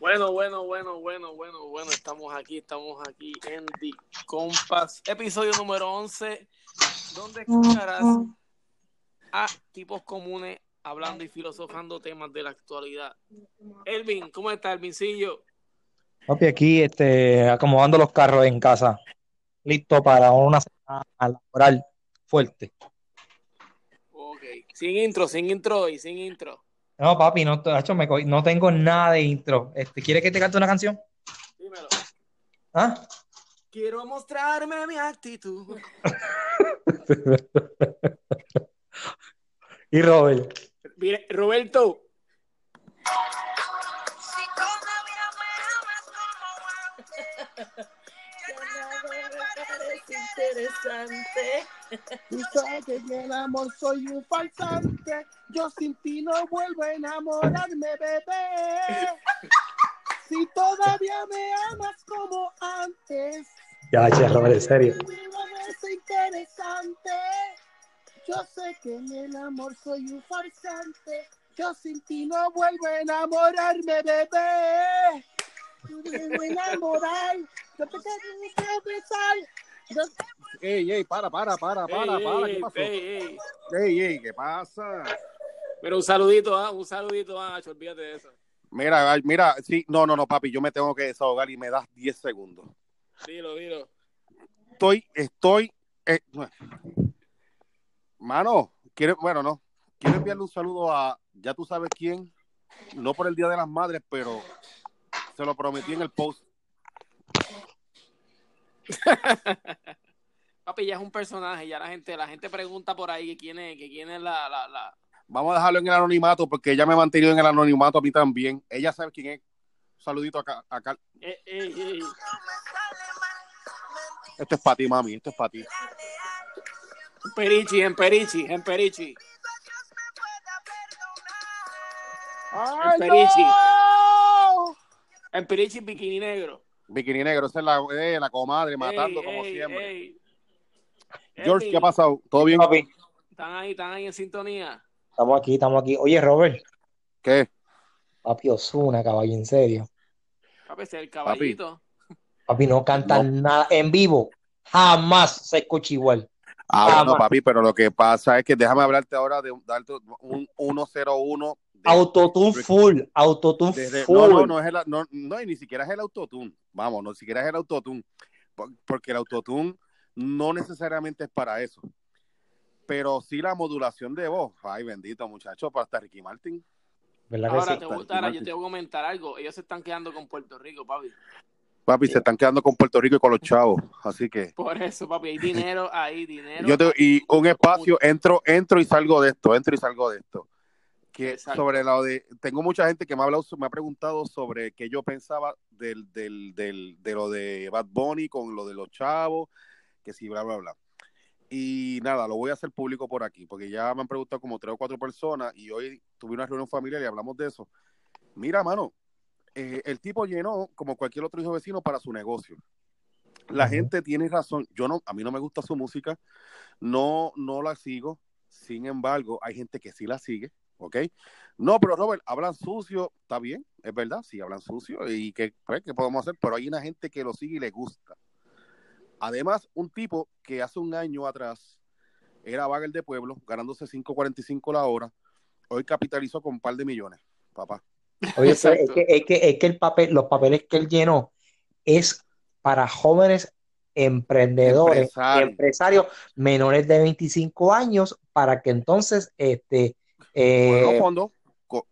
Bueno, bueno, bueno, bueno, bueno, bueno, estamos aquí, estamos aquí en The Compass, episodio número 11, donde escucharás a tipos comunes hablando y filosofando temas de la actualidad. Elvin, ¿cómo está, Elvincillo? Papi, aquí este, acomodando los carros en casa, listo para una semana laboral fuerte. Ok, sin intro, sin intro y sin intro. No, papi, no, hecho, me no tengo nada de intro. Este, ¿Quieres que te cante una canción? Dímelo. ¿Ah? Quiero mostrarme mi actitud. Y Robert. Mire, Roberto, Si todavía me amas como antes, ya nada me parece interesante. Tú sabes que en el amor soy un falsante. Yo sin ti no vuelvo a enamorarme, bebé. Si todavía me amas como antes, Ya, che, Robert, en serio. es interesante. Yo sé que en el amor soy un farsante. Yo sin ti no vuelvo a enamorarme, bebé. No vuelvo a enamorar. Yo te quiero besar. Yo Ey, ey, para, para, para, para, Ey, para, ¿qué pasó? ey, ey. Ey, ey, ¿qué pasa? Pero un saludito, ah, un saludito, ah, Nacho, olvídate de eso. Mira, mira, sí, no, no, no, papi, yo me tengo que desahogar y me das 10 segundos. Dilo, dilo. Estoy, estoy, eh. Mano, quiero, bueno, no, quiero enviarle un saludo a, ya tú sabes quién, no por el Día de las Madres, pero se lo prometí en el post. Papi, ya es un personaje, ya la gente, la gente pregunta por ahí que quién es, que quién es la, la, la... Vamos a dejarlo en el anonimato porque ella me ha mantenido en el anonimato a mí también. Ella sabe quién es. Un saludito acá, acá. Eh, eh, eh. Esto es para ti, mami, esto es para ti. En Perichi, en Perichi, en Perichi. ¡Ay, Perichi. no! En Perichi, bikini negro. Bikini negro, esa es la, eh, la comadre matando Ey, como ey, siempre. ey. George, ¿qué ha pasado? ¿Todo bien? Papi, Están ahí, están ahí en sintonía. estamos aquí, estamos aquí. Oye, Robert, ¿Qué? papi Osuna, caballo, en serio. Papi, ese es el caballito. Papi, no cantan nada en vivo. Jamás se escucha igual. Ah, Ah, bueno, papi, pero lo que pasa es que déjame hablarte ahora de un- darte un 101 de- Autotune full, autotune full. no, no, no es el, no, no, y ni siquiera es el autotune. Vamos, no, ni siquiera es el autotune. Por- Porque el autotune no necesariamente es para eso. Pero sí la modulación de voz. Ay, bendito muchacho, para hasta Ricky Martin. ¿Verdad que Ahora, sí? te gusta, ahora yo te voy a comentar algo. Ellos se están quedando con Puerto Rico, papi. Papi, se están quedando con Puerto Rico y con los chavos. Así que Por eso, papi, hay dinero, hay dinero. yo te, y un espacio, entro, entro y salgo de esto, entro y salgo de esto. Que Exacto. sobre lo de, tengo mucha gente que me ha hablado, me ha preguntado sobre qué yo pensaba del, del, del, de lo de Bad Bunny con lo de los chavos, que sí, bla, bla, bla. Y nada, lo voy a hacer público por aquí, porque ya me han preguntado como tres o cuatro personas y hoy tuve una reunión familiar y hablamos de eso. Mira, mano, eh, el tipo llenó como cualquier otro hijo vecino para su negocio. La gente tiene razón. Yo no, a mí no me gusta su música, no, no la sigo. Sin embargo, hay gente que sí la sigue, ¿ok? No, pero Robert, hablan sucio, está bien, es verdad, sí hablan sucio y que pues, ¿qué podemos hacer, pero hay una gente que lo sigue y le gusta. Además, un tipo que hace un año atrás era bagger de pueblo, ganándose 5.45 la hora, hoy capitalizó con un par de millones, papá. Oye, pero es que, es que, es que el papel, los papeles que él llenó es para jóvenes emprendedores, Empresarios. empresarios menores de 25 años, para que entonces este eh, co-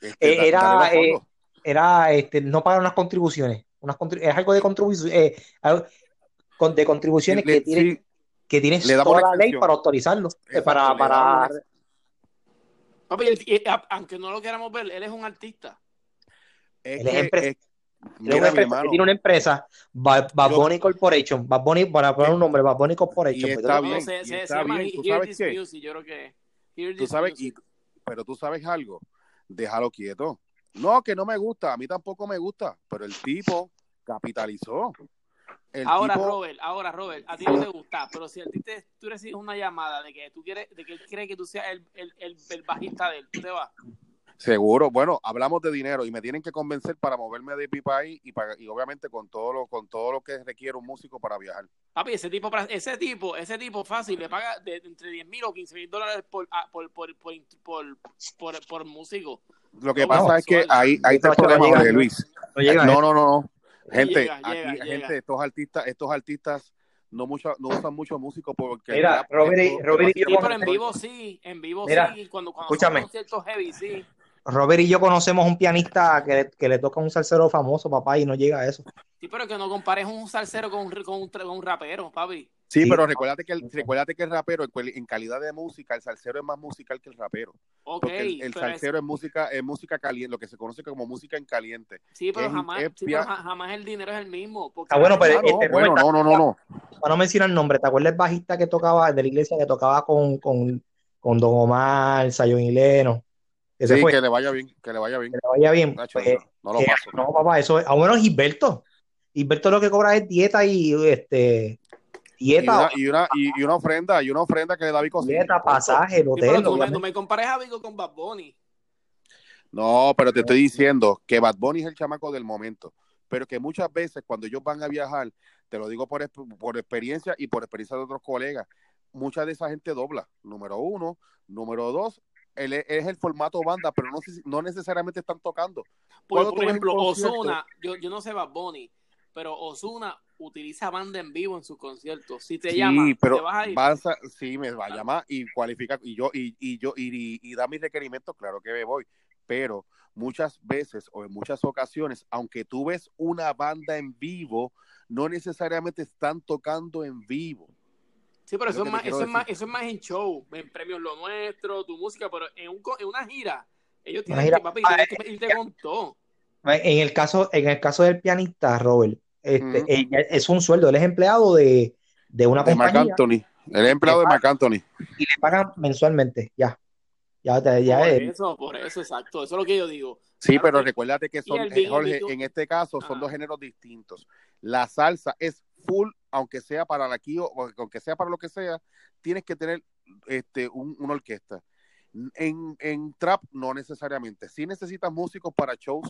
este, eh, era, eh, era este, no pagar unas contribuciones, unas contri- es algo de contribuciones, eh, de contribuciones Le- que tiene, sí, que tiene toda la ley para autorizarlo, eh, para, para Papi, él- eh, a- aunque no lo queramos ver, él es un artista. es él es que- mira, empresa, él tiene una empresa, Ba- Bad Yo- Corporation, Bad Bunny, para poner un nombre, Bad Bunny Corporation. Y pues, está bien, se, y se- está se bien, ¿tú sabes This qué? Music, yo creo que. Tú sabes, y, pero tú sabes algo, déjalo quieto. No, que no me gusta, a mí tampoco me gusta, pero el tipo capitalizó. El ahora, tipo- Robert, ahora, Robert, a ti no te gusta, pero si a ti te, tú recibes una llamada de que tú quieres, de que él cree que tú seas el, el, el, el bajista de él, tú te vas. Seguro, bueno, hablamos de dinero y me tienen que convencer para moverme de mi país y, para, y obviamente con todo lo con todo lo que requiere un músico para viajar. Papi, ese tipo, ese tipo, ese tipo fácil le paga de, de entre 10 mil o 15 mil dólares por, ah, por, por, por, por, por, por músico. Lo que No, pasa es que ahí, ahí está el problema. Luis. No no, no, no. Gente, Llega, aquí, llega, gente, llega. estos artistas, estos artistas no mucho, no usan mucho músicos porque Mira, Robert y- Robert y Sí, yo pero en vivo sí, en vivo Mira, sí, cuando, cuando escúchame. son conciertos heavy, sí. Robert y yo conocemos un pianista que, que le toca a un salsero famoso, papá, y no llega a eso. Sí, pero que no compares un salsero con un, con un, con un rapero, papi. Sí, Sí. pero recuérdate que el, recuérdate que el rapero en, calidad de música, el salsero es más musical que el rapero. Ok, Porque el, el es- salsero es música, es música caliente, lo que se conoce como música en caliente. sí, pero es- jamás, es sí, pia- pero ja- jamás el dinero es el mismo. Porque Ah, bueno, pero Ah, no, este, bueno, no, no, no, no. Para no mencionar el nombre, ¿te acuerdas el bajista que tocaba de la iglesia que tocaba con, con, con Don Omar, Sayón y Que se Sí, fue, que le vaya bien, que le vaya bien. que le vaya bien. Nacho, Pues, no lo que- paso. no, papá, eso es. Ah, bueno, Gilberto. Gilberto lo que cobra es dieta y este Y dieta, una, y, una, y, y una ofrenda, y una ofrenda que le da Vico Cinco. dieta, pasaje, el Sí, pero hotel. tú, me, me compares a Vigo con Bad Bunny. No, pero te estoy diciendo que Bad Bunny es el chamaco del momento. Pero que muchas veces cuando ellos van a viajar, te lo digo por, por experiencia y por experiencia de otros colegas, mucha de esa gente dobla. Número uno. Número dos, él es, es el formato banda, pero no, no necesariamente están tocando. Por, ejemplo, Osuna, yo, yo no sé Bad Bunny, pero Osuna utiliza banda en vivo en sus conciertos. Si te Sí, llama, pero te vas a ir. vas a- sí, me va a llamar y cualifica y yo y, y yo y, y- y da mis requerimientos, claro que me voy, pero muchas veces o en muchas ocasiones, aunque tú ves una banda en vivo, no necesariamente están tocando en vivo. Sí, pero es eso es, más, eso, es más, eso es más en show, en premios lo nuestro, tu música, pero en, un, co- en una gira, ellos tienen gira- que, papi, Ah, que irte con todo. En el caso, en el caso del pianista, Robert, este, es un sueldo, él es empleado de, de una De Marc compañía Anthony, el empleado de Marc Anthony. y le pagan mensualmente, ya. Ya, te- ya por es- eso, por eso, exacto. Eso es lo que yo digo. Sí, Claro pero que- recuérdate que son, eh, Jorge, en este caso son Ajá. dos géneros distintos. La salsa es full, aunque sea para la aquí o aunque sea para lo que sea, tienes que tener este un- una orquesta. En, en trap no necesariamente. Sí necesitas músicos para shows,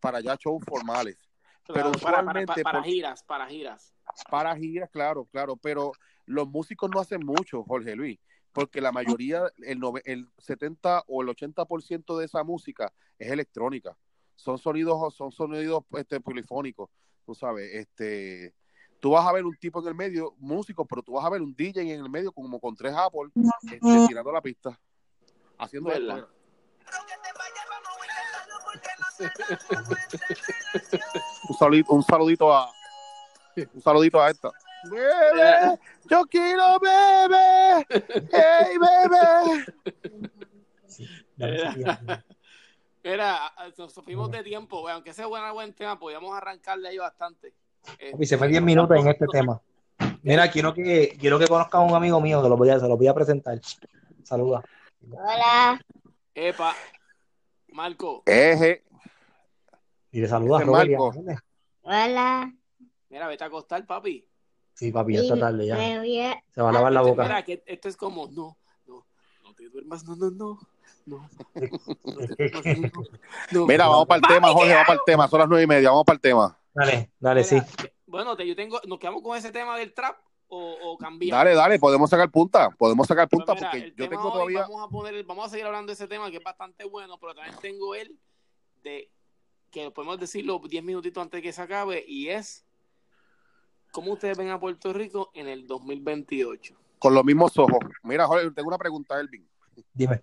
para ya shows formales. Claro, Pero para, para, usualmente para giras, para giras. Para giras, claro, claro, pero los músicos no hacen mucho, Jorge Luis, porque la mayoría, el, el 70 o el 80% de esa música es electrónica. Son sonidos, son sonidos este, polifónicos, tú sabes, este, tú vas a ver un tipo en el medio, músico, pero tú vas a ver un DJ en el medio como con tres Apple, este, tirando la pista, haciendo ¿Verdad? esto. Un saludito, un saludito a un saludito a esta. Bebé, yo quiero bebé, hey bebé. Era, nos fuimos de tiempo, aunque sea buena buen tema, podíamos arrancarle ahí bastante. Papi, se fue 10 minutos en este tema. Mira, quiero que, quiero que conozca a un amigo mío, que lo voy a, se lo voy a presentar. Saluda. Hola. Epa, Marco, Eje, Y le saluda a Ese Robert y a Marco. Hola. mira, vete a acostar, papi. Sí, papi, ya está Y tarde ya. a- Se va a lavar la boca. Mira, que esto es como, no, no, no te duermas, no, no, no, no. no. mira, vamos para el tema, Jorge, vamos para el tema, son las nueve y media, vamos para el tema. Dale, dale, sí. Mira, Bueno, te, yo tengo, ¿nos quedamos con ese tema del trap o, o cambiamos? Dale, dale, podemos sacar punta, podemos sacar punta mira, porque yo tengo todavía, Vamos a, poner, vamos a seguir hablando de ese tema que es bastante bueno, pero también tengo el de que podemos decirlo 10 minutitos antes de que se acabe y es cómo ustedes ven a Puerto Rico en el 2028. con los mismos ojos. Mira, Jorge, tengo una pregunta, Elvin. Dime.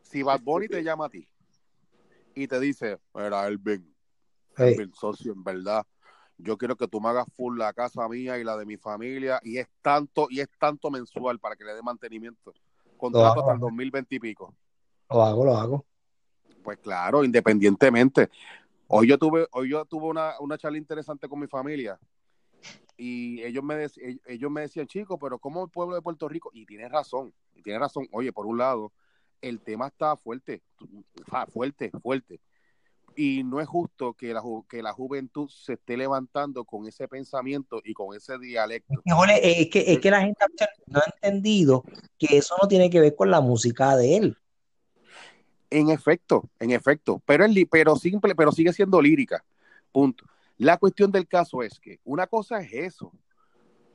Si Bad Bunny te llama a ti y te dice, mira, Elvin, Hey, socio, en verdad, yo quiero que tú me hagas full la casa mía y la de mi familia y es tanto y es tanto mensual para que le dé mantenimiento. Contrato hago. hasta el 2020 y pico. lo hago, lo hago. Pues claro, independientemente. Hoy yo tuve, hoy yo tuve una, una charla interesante con mi familia y ellos me, ell- ellos me decían, chicos, pero ¿cómo el pueblo de Puerto Rico? Y tienes razón, y tienes razón. Oye, por un lado, el tema está fuerte, fuerte, fuerte. Y no es justo que la, ju- que la juventud se esté levantando con ese pensamiento y con ese dialecto. Es, que, es que la gente no ha entendido que eso no tiene que ver con la música de él. En efecto, en efecto, pero, es li- pero, simple, pero sigue siendo lírica. Punto. La cuestión del caso es que una cosa es eso,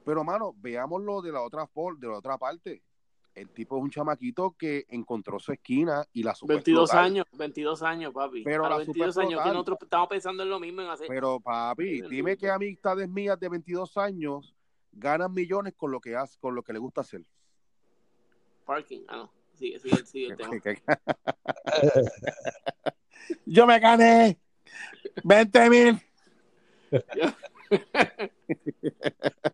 pero mano, veámoslo de la otra, por- de la otra parte. El tipo es un chamaquito que encontró su esquina y la supo 22 explotar. años, 22 años, papi. Pero a la 22 supe años, que nosotros estamos pensando en lo mismo, en hacer... Pero papi, dime que amistades mías de 22 años ganan millones con lo que hace, con lo que le gusta hacer. Parking, ah, no. Sigue, sigue, sigue el tema. Yo me gané 20 mil.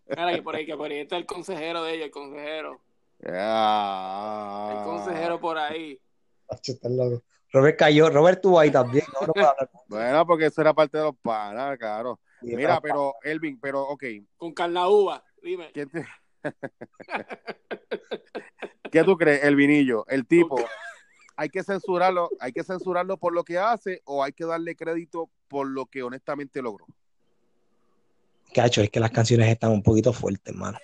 Mira, que por ahí, que por ahí está el consejero de ellos, el consejero. Ah. El consejero por ahí. Acho, estás loco. Robert cayó, Robert estuvo ahí también. No. Bueno, porque eso era parte de los panas, claro. Sí, Mira, pero- Elvin, pero ok, Con Carnaúba, dime. ¿qué, te- ¿qué tú crees, Elvinillo? El tipo, hay que censurarlo, hay que censurarlo por lo que hace o hay que darle crédito por lo que honestamente logró. Cacho, es que las canciones están un poquito fuertes, hermano.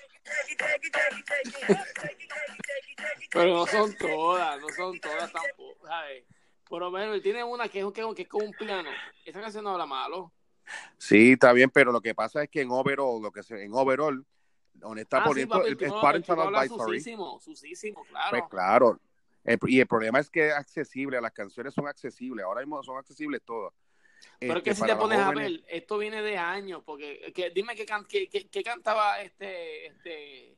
Pero no son todas, no son todas tampoco, ¿sabes? Por lo menos él tiene una que es, que, que es como un piano. Esa canción no habla malo. Sí, está bien, pero lo que pasa es que en overall, lo que se, en overall, Ah, sí, poniendo papi, el, el tipo habla advisory. susísimo, susísimo, claro. Pues claro. El- y el problema es que es accesible, las canciones son accesibles, ahora mismo son accesibles todas. Pero es Este, que si te pones a jóvenes- ver, esto viene de años, porque que, dime qué, can- qué, qué- qué cantaba este, este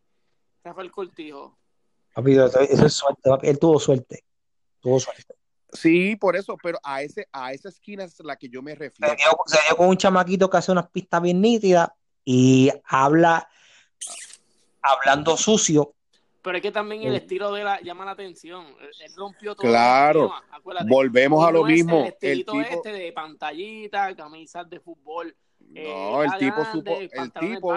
Rafael Cortijo. Papi, eso es suerte, papi. Él tuvo suerte. Tuvo suerte. Sí, por eso, pero a ese a esa esquina es la que yo me Se refiero. dio, se dio con un chamaquito que hace unas pistas bien nítidas y habla hablando sucio. Pero es que también el Sí. estilo de la llama la atención. Él, rompió todo Claro. el acuérdate. Volvemos a lo mismo. El El estilito tipo, este de pantallita, camisas de fútbol. eh, no, el ya tipo grande, supo, el tipo.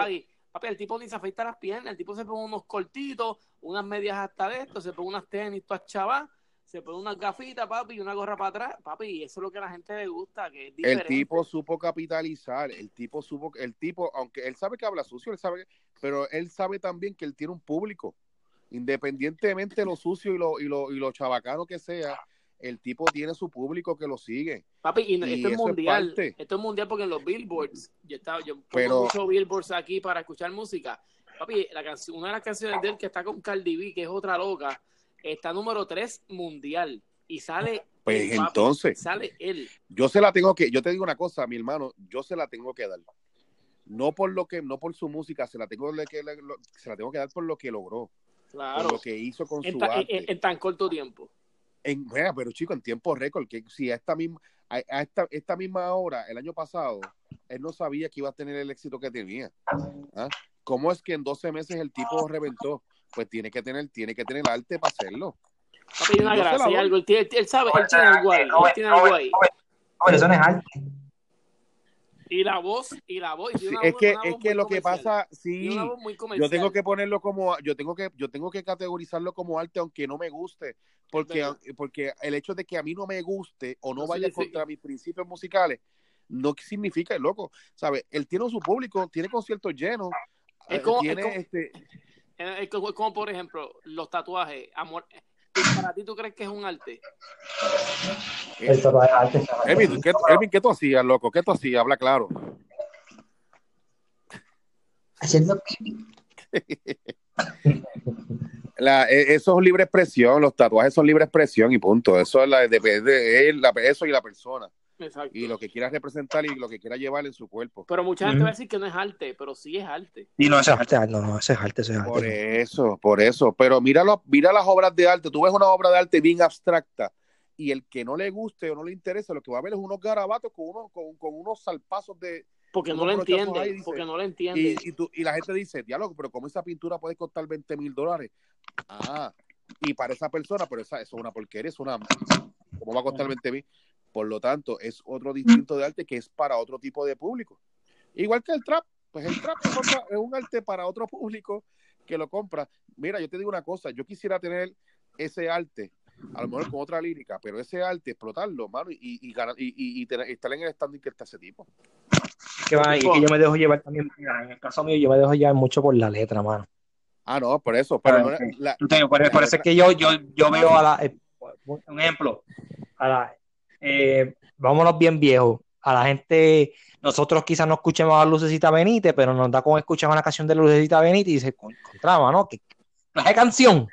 Papi, el tipo ni se afeita las piernas, el tipo se pone unos cortitos, unas medias hasta de esto, se pone unas tenis todas chavas, se pone unas gafitas, papi, y una gorra para atrás, papi, y eso es lo que a la gente le gusta, que es el diferente. tipo supo capitalizar, el tipo supo, el tipo, aunque él sabe que habla sucio, él sabe, pero él sabe también que él tiene un público, independientemente de lo sucio y lo, y lo, y lo chabacano que sea, el tipo tiene su público que lo sigue. Papi, y, Y esto es mundial. esto es mundial porque en los billboards, yo estaba, yo pongo Pero- muchos billboards aquí para escuchar música. Papi, la una de las canciones de él que está con Cardi B, que es otra loca, está número 3 mundial. Y sale. Pues papi, entonces, Sale él. yo se la tengo que, yo te digo una cosa, mi hermano, yo se la tengo que dar. No por lo que, no por su música, se la tengo que, se la tengo que dar por lo que logró, por Claro. lo que hizo con En, su ta- arte. en- en tan corto tiempo. En, bueno, pero chico, en tiempo récord, que si a esta misma, a, a esta, esta misma hora, el año pasado, él no sabía que iba a tener el éxito que tenía. ¿Ah? ¿Cómo es que en 12 meses el tipo reventó? Pues tiene que tener, tiene que tener arte para hacerlo. Papi, una gracia, algo. Él, sabe, él tiene algo ahí. Él tiene algo ahí. Eso no es arte. Y la voz, y la voz. y una es que, una es que lo que pasa, sí, yo tengo que ponerlo como, yo tengo que, yo tengo que categorizarlo como arte, aunque no me guste, porque, verdad. porque el hecho de que a mí no me guste o no No vaya significa- contra mis principios musicales, no significa, loco, ¿sabes? Él tiene su público, tiene conciertos llenos, Es eh, como- es como- este, Es como, por ejemplo, los tatuajes. Amor, ¿y ¿Para ti tú crees que es un arte? Eso no es arte. eso no es Elvin. ¿qué, Elvin, ¿qué tú hacías, loco? ¿Qué tú hacías? Habla claro. Haciendo. La, eh, eso es libre expresión, los tatuajes son libre expresión y punto. Eso es la, depende de él, la, eso y la persona. Exacto. Y lo que quiera representar y lo que quiera llevar en su cuerpo. Pero mucha gente va a decir que no es arte, pero sí es arte. Y no, es arte. No, no, eso es arte, eso es Por arte. eso, por eso. Pero míralo, mira las obras de arte. Tú ves una obra de arte bien abstracta y el que no le guste o no le interese, lo que va a ver es unos garabatos con unos, con, con unos salpazos de... Porque no lo entiende. ahí, dice. porque no lo entiende. Y, y, tú- y la gente dice, diálogo, pero como esa pintura puede costar 20 mil dólares. Ah, y para esa persona, pero esa, eso es una porquería, es una... ¿Cómo va a costar 20 mil? Por lo tanto, es otro distinto de arte que es para otro tipo de público. Igual que el trap, pues el trap es, otra- es un arte para otro público que lo compra. Mira, yo te digo una cosa, yo quisiera tener ese arte a lo mejor con otra lírica, pero ese arte, explotarlo, mano, y, y, ganar- y, y, estar en el standing que está ese tipo. Que va, y que yo me dejo llevar también, en el caso mío, yo me dejo llevar mucho por la letra, mano. Ah, no, por eso, pero Ah, no, la- te- por, la por eso es que yo, yo, yo veo a la, eh, un ejemplo, a la, eh, vámonos bien viejos, a la gente, nosotros quizás no escuchemos a Lucecita Benítez, pero nos da con escuchar una canción de Lucecita Benítez y dice, encontraba, ¿no? ¿Qué clase de canción?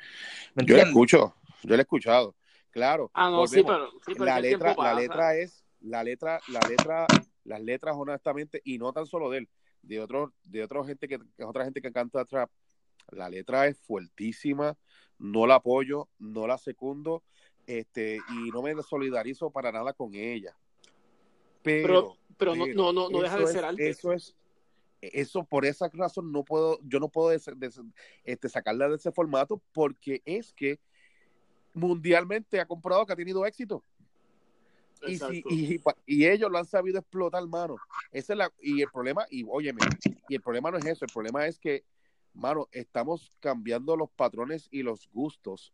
¿Me yo la escucho, yo la he escuchado, claro. Ah, no, sí, pero, sí, pero la letra, la letra es, la letra, la letra, las letras honestamente, y no tan solo de él, de otros, de otra gente que, otra gente que canta trap, la letra es fuertísima, no la apoyo, no la secundo, este, y no me solidarizo para nada con ella. Pero, Pero, pero no, no, no, no deja de ser es- arte. Eso es, eso por esa razón no puedo, yo no puedo des- des- este, sacarla de ese formato porque es que mundialmente ha comprobado que ha tenido éxito. Y, si, Exacto. y, y ellos lo han sabido explotar, mano. Esa es la, y el problema, y óyeme, y el problema no es eso, el problema es que, mano, estamos cambiando los patrones y los gustos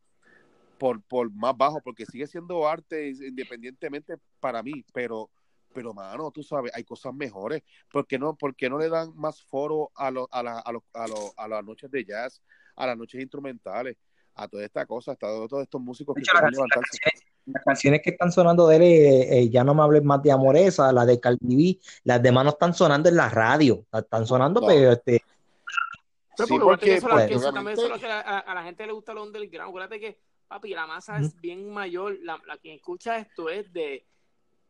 por, por más bajo, porque sigue siendo arte independientemente para mí, pero, pero mano, tú sabes, hay cosas mejores. ¿Por qué no, por qué no le dan más foro a, lo- a, la- a, los- a, los- a las noches de jazz, a las noches instrumentales, a toda esta cosa, a todos estos músicos que hecho, las las levantarse? canciones- las canciones que están sonando de él, eh, eh, ya no me hables más de Amoresa, la de Cardi B, las demás no están sonando en la radio, están sonando, No. pero este, Pero Sí, porque, eso, lo pues, que- eso también obviamente- eso es lo que a, la gente le gusta el underground. Acuérdate que, papi, la masa es bien mayor. La, la que escucha esto es de.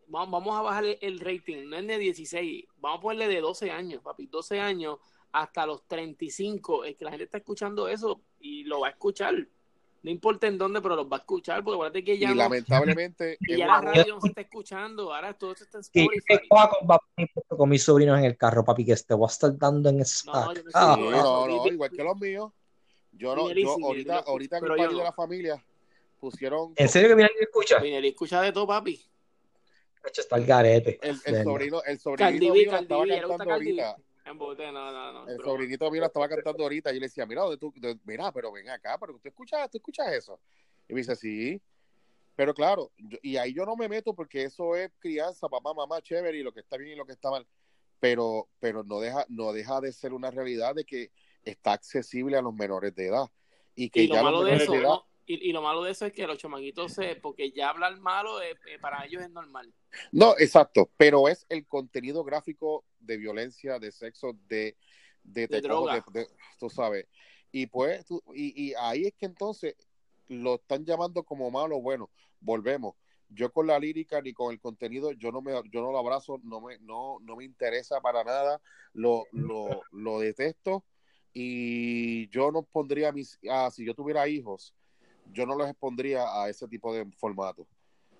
Vamos, vamos a bajarle el rating. No es de 16. Vamos a ponerle de 12 años, papi. 12 años hasta los 35. Es que la gente está escuchando eso y lo va a escuchar. No importa en dónde, pero los va a escuchar. Porque acuérdate que ya, y no- lamentablemente y ya la radio no se está escuchando. Ahora todo esto está en Spotify. con, mis sobrinos en el carro, papi, que te voy a estar dando en esa No, no Ah, no, igual que los míos. Yo no, yo ahorita, ahorita en el party de la familia pusieron ¿En serio que que escucha? Escucha de todo, papi. Hecho, está el garete. el, el sobrino, el le gusta cantando No, no, no. El sobrinito mío la estaba cantando ahorita. Y yo le decía, mira, ¿dónde tú, de- mira, pero ven acá, pero tú escuchas, tú escuchas eso. Y me dice, sí. Pero claro, yo- y ahí yo no me meto porque eso es crianza, papá, mamá, chévere, y lo que está bien y lo que está mal. Pero, pero no deja, no deja de ser una realidad de que está accesible a los menores de edad. Y que y ya los de menores eso, de edad, ¿no? Y, y lo malo de eso es que los chamaquitos se, porque ya hablar malo eh, eh, para ellos es normal. No, exacto, pero es el contenido gráfico de violencia, de sexo, de, droga. de- de- tú sabes. Y pues, tú- y, y ahí es que entonces lo están llamando como malo. Bueno, volvemos. Yo con la lírica ni con el contenido, yo no me, yo no lo abrazo, no me, no, no me interesa para nada, lo, lo, lo detesto y yo no pondría a mis, ah, si yo tuviera hijos, yo no los expondría a ese tipo de formato.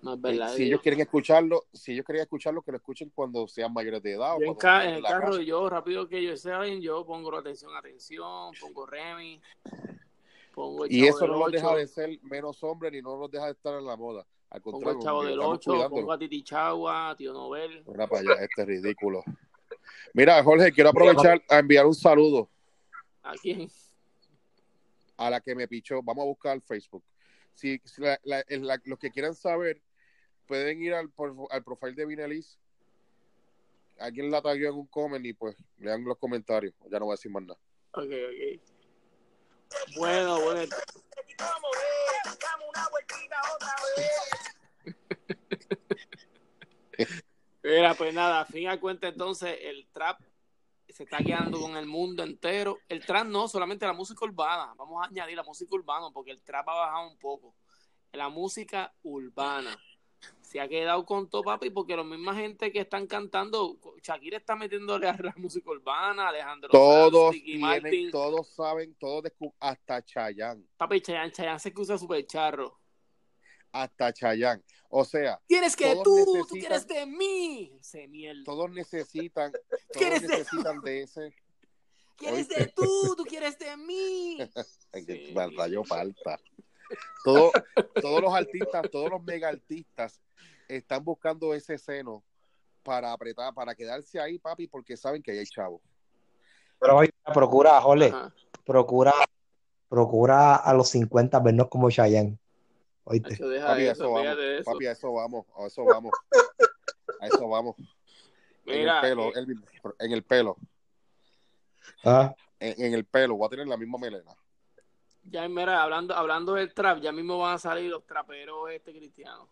No es Eh, verdad. si ellos quieren escucharlo, si ellos quieren escucharlo, que lo escuchen cuando sean mayores de edad. o en, ca- el la carro, casa. yo rápido que ellos saben, yo pongo atención, atención, pongo Remy, pongo el Y Chavo eso del no los deja de ser menos hombres ni no los deja de estar en la moda. Al pongo el Chavo del estamos 8, cuidándolo. pongo a Titi Chagua, a Tío Nobel. Mira para allá, este es ridículo. Mira, Jorge, quiero aprovechar a enviar un saludo ¿A quién? A la que me pichó. Vamos a buscar Facebook. Si, si la- la- la- los que quieran saber, pueden ir al, al profile de Vinelis. Alguien la tagueó en un comment y pues lean los comentarios. Ya no voy a decir más nada. Ok, ok. Bueno, bueno. Mira, pues nada, a fin de cuentas entonces el trap se está guiando con el mundo entero. El trap no, solamente la música urbana. Vamos a añadir la música urbana porque el trap ha bajado un poco. La música urbana se ha quedado con todo, papi, porque la misma gente que están cantando, Shakira está metiéndole a la música urbana, Alejandro Todos Sanz, Ricky tienen, Martin. todos saben, todos hasta Chayanne, Papi, Chayanne, Chayanne se escucha súper charro. hasta Chayanne. O sea, Tienes que tú, tú necesitan- quieres de mí. Ese mierda. todos necesitan, todos ¿Quieres de- necesitan de ese. Quieres de tú, tú quieres de mí. Sí, que verdad, yo mierda. falta. Todo, todos los artistas, todos los mega artistas están buscando ese seno para apretar, para quedarse ahí, papi, porque saben que ahí hay chavo. Pero oye, procura, Jole, Ajá. procura, procura a los 50 vernos como Chayanne. ¿Oíste? Deja Papi, a eso, eso vamos. eso. Papi, a eso vamos. A eso vamos. A eso vamos. En Mira, el pelo, eh, Elvin, en el pelo. Ah, En, en el pelo. Voy a tener la misma melena. ya mira, hablando, hablando del trap, ya mismo van a salir los traperos este cristiano.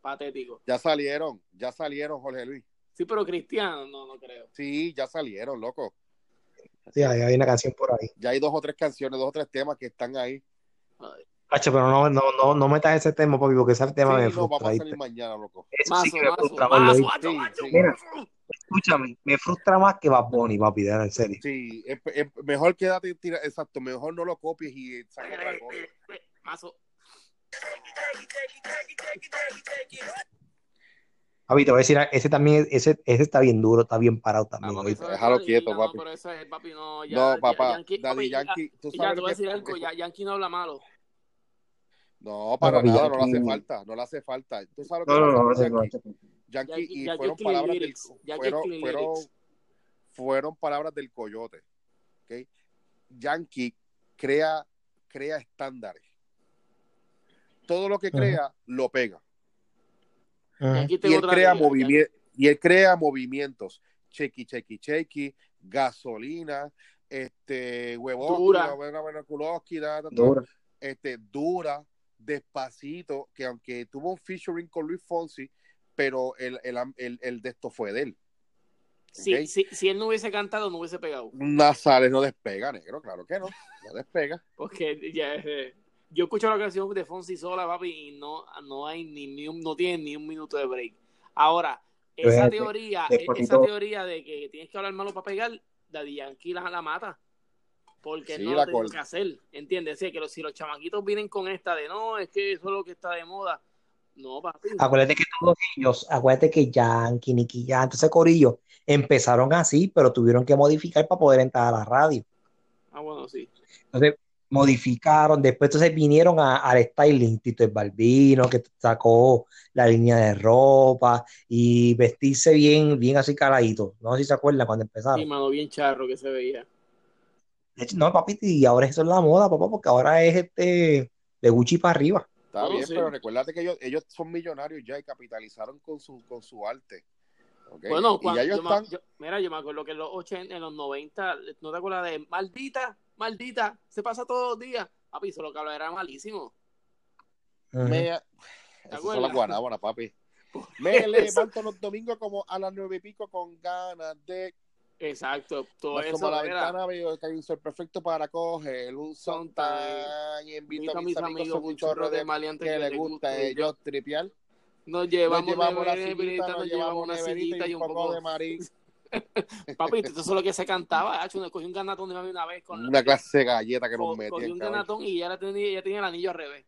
Patético. Ya salieron. Ya salieron, Jorge Luis. Sí, pero cristiano, no, no creo. Sí, ya salieron, loco. sí, ahí hay una canción por ahí. Ya hay dos o tres canciones, dos o tres temas que están ahí. Ay, Hacho, pero no, no, no, no metas ese tema, papi, porque ese tema me Sí, no, frustra. vamos a ¿oíste? salir mañana, loco. Eso Mazo, sí que me frustra, mazo, Sí, sí. Mira. Escúchame, me frustra más que Bad Bunny, papi, en serio. Sí, es, es mejor quédate, tira, exacto, mejor no lo copies y saca otra cosa. Mazo. Papi, te voy a decir, ese también, ese, ese está bien duro, está bien parado Ah, también. papi, eso es- Déjalo y- quieto, no, papi. pero eso es, papi, no, ya, No, ya- papá, Yankee, Daddy papi, ya- Yankee, tú ya, sabes te lo voy a que decir algo, ya, Yankee no habla malo. No, para papi, nada, no le Yankee- hace falta, no le hace falta. Tú sabes lo No, que no, le no, hace no, Yankee. Yankee, Yankee- y Yankee fueron palabras del. Yankee fueron, fueron, fueron palabras del coyote. ¿ok? Yankee crea, crea estándares. Todo lo que Ujú. crea lo pega. Ujú. Yankee Y él crea movimientos. Y él crea movimientos. Chequi, chequi, chequi, gasolina, este, huevón, Dura. Dura. este, dura, despacito, que aunque tuvo un featuring con Luis Fonsi, pero el, el, el, el de esto fue de él. Si, ¿ok? si, si él no hubiese cantado, no hubiese pegado. Nasales no despega, negro, claro que no, no despega. Porque ya, eh, yo escucho la canción de Fonsi sola, papi, y no, no hay ni, ni un, no tiene ni un minuto de break. Ahora, esa Fíjate, teoría, después esa teoría de que tienes que hablar malo para pegar, Daddy Yankee la, la mata. Porque Sí, no la lo tengo que hacer, ¿entiendes? Sí, que los, si los chamaquitos vienen con esta de no, es que eso es lo que está de moda. No, papi. Acuérdate que todos ellos, acuérdate que Yankee, Nicky Jam, entonces Corillo, empezaron así, pero tuvieron que modificar para poder entrar a la radio. Ah, bueno, sí. Entonces modificaron, después entonces vinieron a- al styling, Tito el Balbino, que sacó la línea de ropa y vestirse bien, bien así caladito. No sé si se acuerdan cuando Sí, empezaron. mano, bien charro que se veía. De hecho, no, papi, y ahora eso es la moda, papá, porque ahora es este de Gucci para arriba. Está bien, sí. pero recuérdate que ellos, ellos son millonarios ya y capitalizaron con su, con su arte. Bueno, cuando, ya ellos yo me- están. yo- mira, yo me acuerdo que en los 80, en los 90, ¿no te acuerdas de maldita, maldita, se pasa todos los días? Papi, eso lo que hablaba era malísimo. Ujú. Me, esas son las guanábanas, papi. Me levanto los domingos como a las nueve y pico con ganas de. Exacto, todo a eso la era. ventana, veo que hay un sol perfecto para coger un sontag y invito a mis amigos con un chorro de maleantes que les gusta ellos tripear. Nos Nos llevamos, llevamos la neverita, nos nos llevamos llevamos una sillita y un poco de maríz. Papi, eso es lo que se cantaba. Hacho, cogí un ganatón de mami una vez con Una clase de galleta que nos co- cogí un ganatón y ya la tenía, ya tenía el anillo al revés.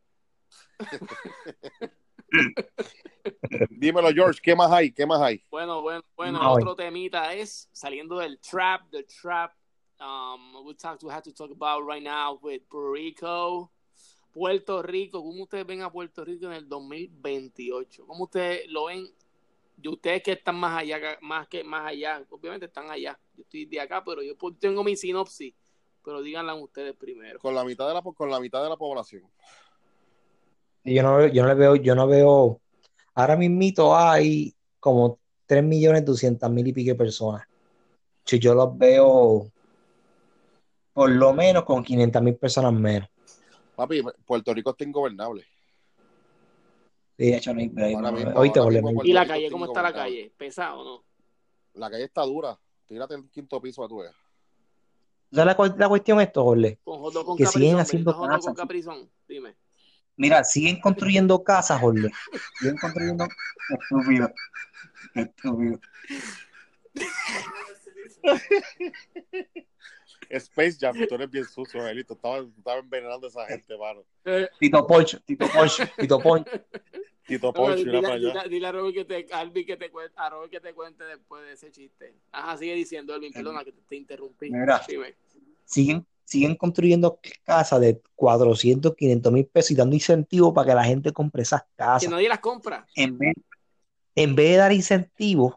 Dímelo, George, ¿qué más hay? ¿Qué más hay? Bueno, bueno, bueno, No, otro temita es saliendo del trap, del trap. Um, we talk, we have to talk about right now with Puerto Rico, Puerto Rico. ¿Cómo ustedes ven a Puerto Rico en el 2028? ¿Cómo ustedes lo ven? Y ustedes que están más allá, más que más allá, obviamente están allá. Yo estoy de acá, pero yo tengo mi sinopsis. Pero díganla ustedes primero. Con la mitad de la, con la mitad de la población. Yo no, yo no le veo, yo no veo, ahora mismito hay como 3 millones 200 mil y pico de personas. Si yo los veo por lo menos con 500 mil personas menos. Papi, Puerto Rico está ingobernable. Sí, de hecho, no hay no, Hoy te ¿Y la calle? ¿Cómo está la calle? ¿Pesado o no? La calle está dura. Tírate el quinto piso a tu vez. ¿Sabes la, la cuestión esto, Jorge? Con con Que siguen haciendo con. Dime. Mira, siguen construyendo casas, Jorge. Siguen construyendo. Estúpido. Estúpido. Space Jam, tú eres bien sucio, Angelito. Estaba, estaba envenenando a esa gente, mano. Tito Poncho, Tito Poncho, Tito Poncho. Tito no, Poncho, dile, mira para dile- allá. dile a Robert que te, Alvin que te cuente, a Robert que te cuente después de ese chiste. Ajá, sigue diciendo, Alvin, perdona que te, te interrumpí. Mira. Siguen, siguen construyendo casas de 400, 500 mil pesos y dando incentivos para que la gente compre esas Que casas. nadie las compra. en vez, en vez de dar incentivos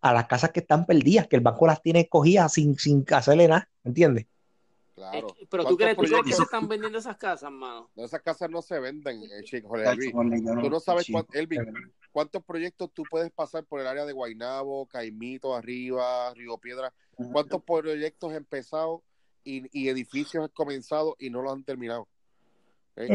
a las casas que están perdidas, que el banco las tiene cogidas sin, sin hacerle nada, ¿me entiendes? Claro. Eh, pero tú ¿Cuántos crees, tú crees que proyectos? se están vendiendo esas casas, mano. No, esas casas no se venden, eh, chico, yo Tú no sabes cuán- Elvin, cuántos proyectos tú puedes pasar por el área de Guaynabo, Caimito, arriba, Río Piedra. ¿Cuántos proyectos empezados y, y edificios comenzados y no los han terminado? ¿Eh?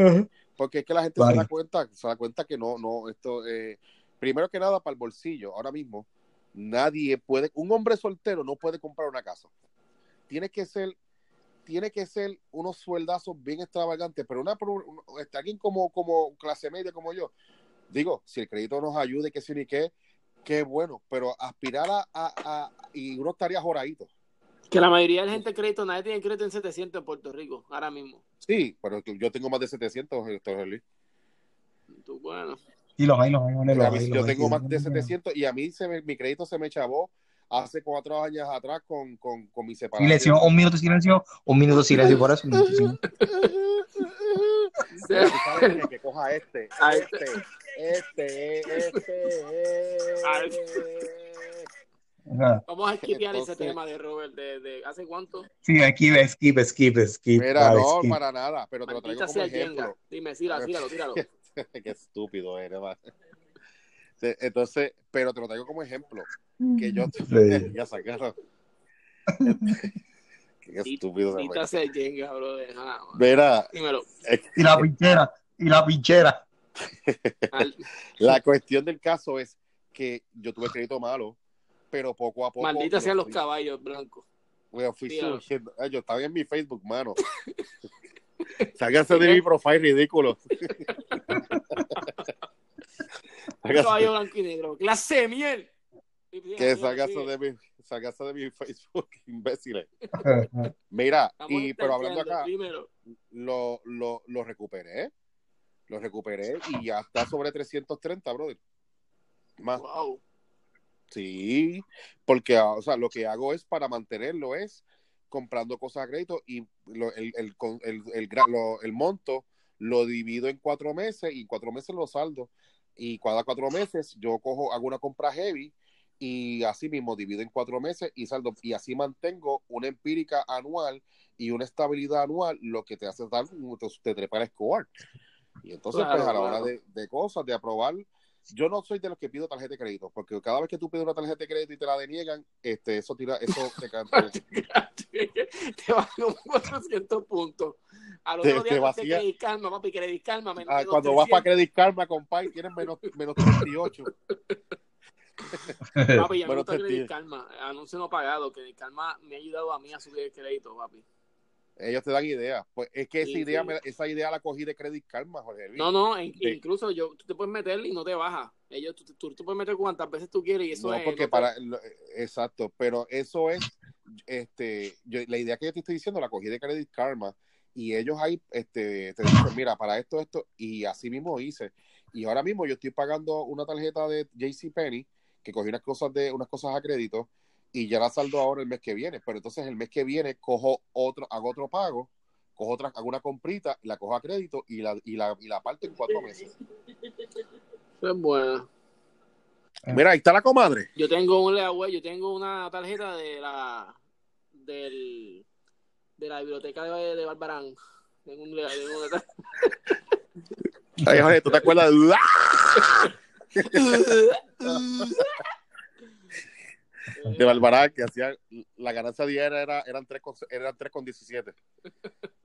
Porque es que la gente se da cuenta, se da cuenta que no, no, esto, eh, primero que nada para el bolsillo, ahora mismo, nadie puede, un hombre soltero no puede comprar una casa. Tiene que ser, tiene que ser unos sueldazos bien extravagantes, pero una, un- este, alguien como, como clase media como yo, digo, si el crédito nos ayude, que sí ni qué, qué bueno, pero aspirar a, a- a- y uno estaría joradito. Que la mayoría de la gente crédito, nadie tiene crédito en 700 en Puerto Rico, ahora mismo. Sí, pero yo tengo más de 700, este, Jorge Luis. Tú, bueno. Y los hay, los hay, los hay, yo los hay. tengo más de 700 y a mí se me- mi crédito se me chavó hace cuatro años atrás con, con, con mi separación. Silencio, un minuto de silencio, un minuto de silencio por eso. un minuto de silencio. Que coja este, este, este, Ay. este. Ajá. Vamos a esquipear ese tema de Robert. De, de, ¿Hace cuánto? Sí, skip, skip, skip, skip. Mira, no, skip. para nada, pero te lo traigo como ejemplo. Dime, tíralo, tíralo, tíralo. Qué estúpido eres, man. Entonces, pero te lo traigo como ejemplo. Que yo Sí. ya sacaron. Qué estúpido. se Maldita fue. sea Jenga, bro. Ajá, Mira, Dímelo. Y la pinchera, y la pinchera. La cuestión del caso es que yo tuve crédito malo, pero poco a poco. Maldita sean los caballos blancos. lo fui. Ay, yo estaba en mi Facebook, mano. Sáquense de mi profile ridículo. Caballo blanco y negro. ¡Clase de miel! Que sáquense de mi, sáquense de mi Facebook, imbéciles. Mira, Estamos y, pero hablando acá, lo, lo, lo recuperé. Lo recuperé y ya está sobre 330, brother. Más. Wow. Sí, porque ah, o sea, lo que hago es para mantenerlo es comprando cosas a crédito y lo- el, el, con- el, el gra- lo- el monto lo divido en cuatro meses y en cuatro meses lo saldo. Y cada cuatro meses yo cojo, hago una compra heavy y así mismo divido en cuatro meses y saldo. Y así mantengo una empírica anual y una estabilidad anual, lo que te hace dar, te, te trepa el score. Y entonces, Claro, pues a la claro. hora de, de cosas, de aprobar, yo no soy de los que pido tarjeta de crédito, porque cada vez que tú pides una tarjeta de crédito y te la deniegan, este, eso tira, eso te canta. te va con 400 puntos. Al otro te día te vacía. Credit Karma, papi, Credit Karma. menos Ah, de cuando 200. vas para Credit Karma, compadre, tienes menos, menos 38. Papi, ya me te Credit. Karma. Anuncio no pagado. Credit Karma me ha ayudado a mí a subir el crédito, papi. Ellos te dan ideas. Pues es que esa Sí, idea, sí. me- esa idea la cogí de Credit Karma, Jorge Luis. No, no, en- Sí. incluso yo, tú te puedes meter y no te baja. Ellos, tú, tú, tú puedes meter cuantas veces tú quieres y eso No, es. porque no te- para lo- exacto, pero eso es este yo- la idea que yo te estoy diciendo la cogí de Credit Karma y ellos ahí este te dicen, mira, para esto esto y así mismo hice. Y ahora mismo yo estoy pagando una tarjeta de JCPenney que cogí unas cosas de unas cosas a crédito y ya la saldo ahora el mes que viene, pero entonces el mes que viene cojo otro hago otro pago, cojo otra hago una comprita, la cojo a crédito y la y la y la parto en cuatro meses. Eso es bueno. Mira, ahí está la comadre. Yo tengo un leaway, yo tengo una tarjeta de la del de la biblioteca de, de Barbarán. Tengo un, lea- tengo una Ay, Jorge, ¿tú te acuerdas de de Barbarán que hacía la ganancia diaria era, eran 3 con, eran 3 con 17.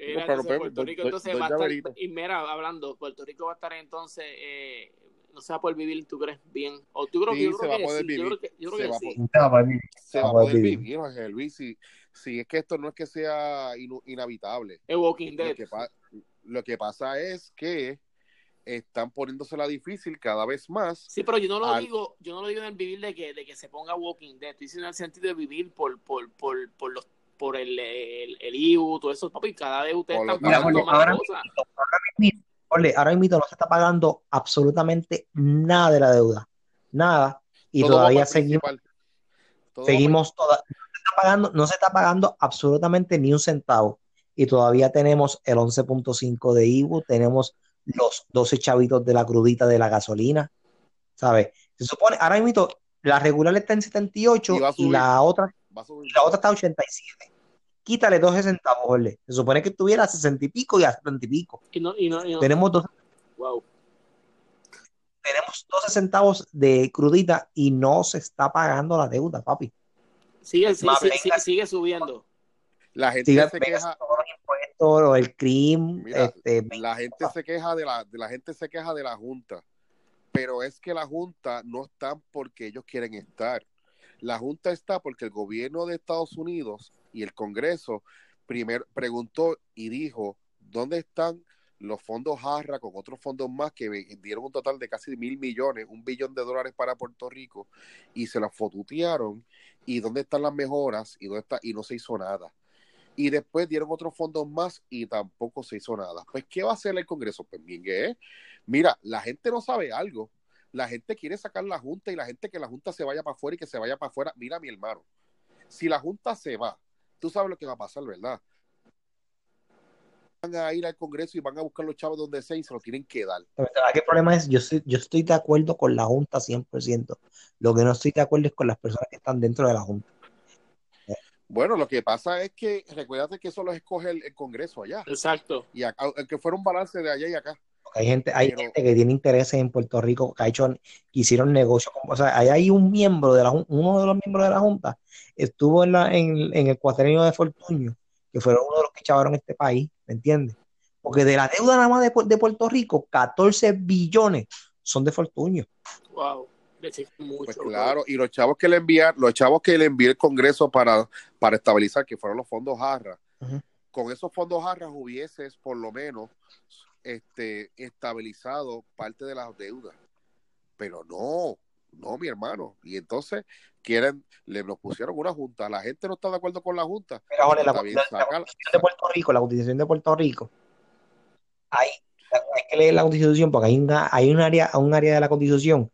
Era, Pero, entonces, pero, Puerto Rico do- entonces doy va a estar, y mira, hablando, Puerto Rico va a estar entonces, eh, no se va a poder vivir, ¿tú crees? Bien. O tú creo, Sí, yo se creo va que a poder sí, yo vivir. creo que, yo creo Se que va a sí. poder-. Se va a poder vivir. vivir, Jorge Luis, si, si es que esto no es que sea inu- inhabitable. El Walking Lo Dead. que, lo que pasa es que están poniéndosela difícil cada vez más. Sí, pero yo no lo Al- digo, yo no lo digo en el vivir de que, de que se ponga Walking Dead, estoy diciendo en el sentido de vivir por, por, por, por los por el, el, el IBU, todo eso, papi, cada vez ustedes están Mira, pagando más ahora cosas. mismo, Ole, ahora mismo no se está pagando absolutamente nada de la deuda. Nada. Y Todo todavía seguimos. Todo seguimos toda, no se está pagando, no se está pagando absolutamente ni un centavo. Y todavía tenemos el 11.5 de IBU, tenemos los 12 chavitos de la crudita de la gasolina. ¿Sabes? Se supone, ahora mismo la regular está en 78 Y a y subir. la otra a subir. y la otra está a 87. quítale 12 centavos, Jorge. Se supone que tuviera 60 y pico y a 70 y pico. Y no, y no, y no- Tenemos, dos- Wow. tenemos 12 centavos de crudita y no se está pagando la deuda, papi. Sigue, sigue, sigue, sigue subiendo. La gente Siga se queja, los impuestos, el crimen, Mira, este, la gente se queja de la, de la gente se queja de la Junta, pero es que la Junta no está porque ellos quieren estar. La Junta está porque el gobierno de Estados Unidos y el Congreso primero preguntó y dijo dónde están los fondos Jarra con otros fondos más que dieron un total de casi mil millones, un billón de dólares para Puerto Rico y se los fotutearon y dónde están las mejoras y dónde está y no se hizo nada. Y después dieron otros fondos más y tampoco se hizo nada. Pues, ¿qué va a hacer el Congreso? Pues bien. Mira, la gente no sabe algo. La gente quiere sacar la Junta y la gente que la Junta se vaya para afuera y que se vaya para afuera. Mira, mi hermano, si la Junta se va, tú sabes lo que va a pasar, ¿verdad? Van a ir al Congreso y van a buscar los chavos donde sea y se los tienen que dar. ¿Sabes qué problema es? Yo estoy, yo estoy de acuerdo con la Junta 100%. Lo que no estoy de acuerdo es con las personas que están dentro de la Junta. Bueno, lo que pasa es que recuérdate que eso los escoge el, el Congreso allá. Exacto. Y acá, aunque fuera un balance de allá y acá. Porque hay gente, hay Pero- gente que tiene intereses en Puerto Rico, que ha hecho, que hicieron negocios. con- O sea, ahí hay un miembro de la uno de los miembros de la Junta, estuvo en, la, en, en el cuatrenio de Fortuño, que fueron uno de los que chavaron este país, ¿me entiendes? Porque de la deuda nada más de, de Puerto Rico, 14 billones son de Fortuño. Wow. Le eché mucho. Pues claro, y los chavos que le envían, los chavos que le envió el Congreso para, para estabilizar, que fueron los fondos Jarra, Ujú. con esos fondos Jarra hubieses por lo menos este estabilizado parte de las deudas. Pero no, no, mi hermano. Y entonces quieren, le nos pusieron una junta. La gente no está de acuerdo con la junta. Pero ahora, la, Está bien, la- la sácala. Constitución de Puerto Rico, la Constitución de Puerto Rico, hay, hay que leer la Constitución porque hay una, hay un área, un área de la Constitución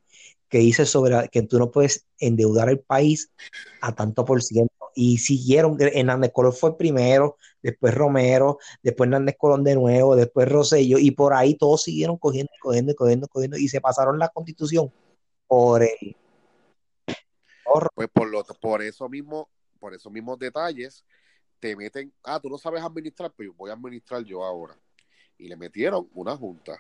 que dice sobre que tú no puedes endeudar el país a tanto por ciento. Y siguieron, Hernández Colón fue primero, después Romero, después Hernández Colón de nuevo, después Rosselló, y por ahí todos siguieron cogiendo, cogiendo, y cogiendo, cogiendo, y se pasaron la Constitución por el por- Pues por por eso mismo, por esos mismos detalles, te meten, ah, tú no sabes administrar, pues voy a administrar yo ahora. Y le metieron una junta.